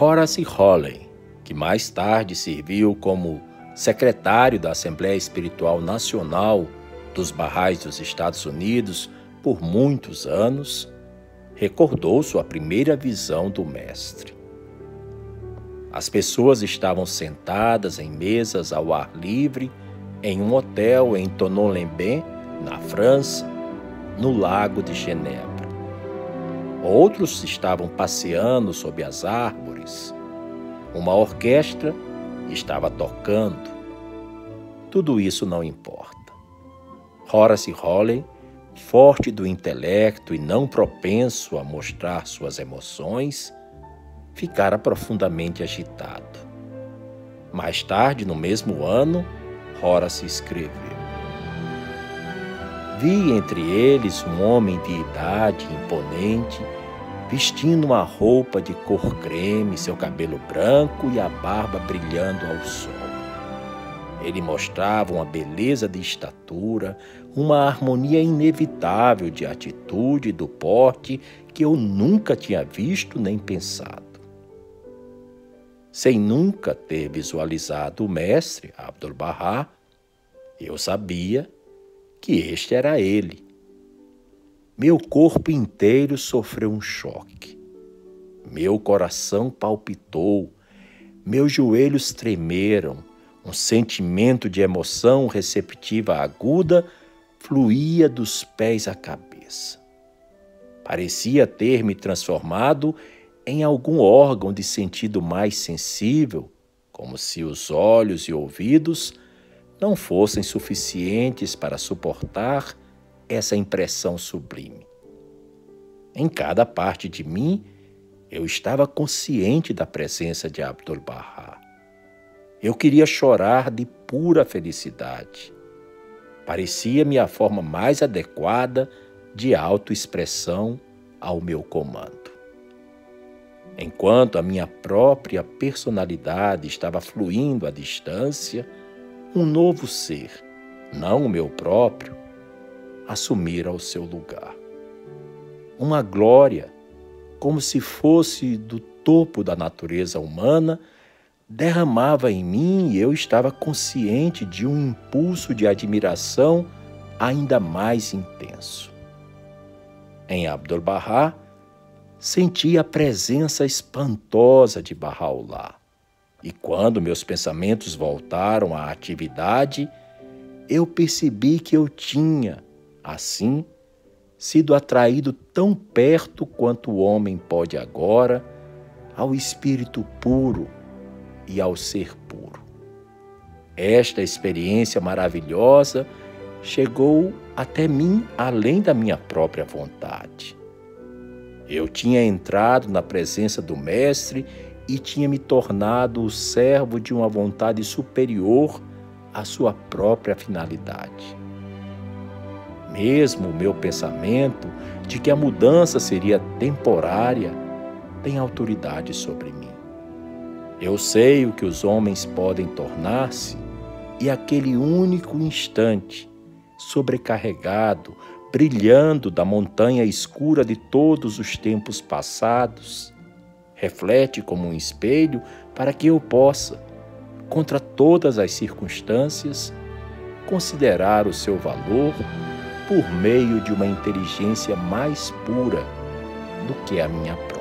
Horace Holley, que mais tarde serviu como secretário da Assembleia Espiritual Nacional dos Barrais dos Estados Unidos por muitos anos, recordou sua primeira visão do Mestre. As pessoas estavam sentadas em mesas ao ar livre em um hotel em Tonon-les-Bains, na França, no lago de Genebra. Outros estavam passeando sob as árvores. Uma orquestra estava tocando. Tudo isso não importa. Horace Holley, forte do intelecto e não propenso a mostrar suas emoções, ficara profundamente agitado. Mais tarde, no mesmo ano, Horace escreveu: Vi entre eles um homem de idade imponente, vestindo uma roupa de cor creme, seu cabelo branco e a barba brilhando ao sol. Ele mostrava uma beleza de estatura, uma harmonia inevitável de atitude e do porte que eu nunca tinha visto nem pensado sem nunca ter visualizado o mestre Abdu'l-Bahá, eu sabia que este era ele. Meu corpo inteiro sofreu um choque. Meu coração palpitou, meus joelhos tremeram, um sentimento de emoção receptiva aguda fluía dos pés à cabeça. Parecia ter me transformado em algum órgão de sentido mais sensível, como se os olhos e ouvidos não fossem suficientes para suportar essa impressão sublime. Em cada parte de mim, eu estava consciente da presença de Abdu'l-Bahá. Eu queria chorar de pura felicidade. Parecia-me a forma mais adequada de autoexpressão ao meu comando. Enquanto a minha própria personalidade estava fluindo à distância, um novo ser, não o meu próprio, assumira o seu lugar. Uma glória, como se fosse do topo da natureza humana, derramava em mim e eu estava consciente de um impulso de admiração ainda mais intenso. Em Abdu'l-Bahá, senti a presença espantosa de Bahá'u'lláh. E quando meus pensamentos voltaram à atividade, eu percebi que eu tinha, assim, sido atraído tão perto quanto o homem pode agora ao espírito puro e ao ser puro. Esta experiência maravilhosa chegou até mim além da minha própria vontade. Eu tinha entrado na presença do Mestre e tinha me tornado o servo de uma vontade superior à sua própria finalidade. Mesmo o meu pensamento de que a mudança seria temporária tem autoridade sobre mim. Eu sei o que os homens podem tornar-se e aquele único instante, sobrecarregado brilhando da montanha escura de todos os tempos passados, reflete como um espelho para que eu possa, contra todas as circunstâncias, considerar o seu valor por meio de uma inteligência mais pura do que a minha própria.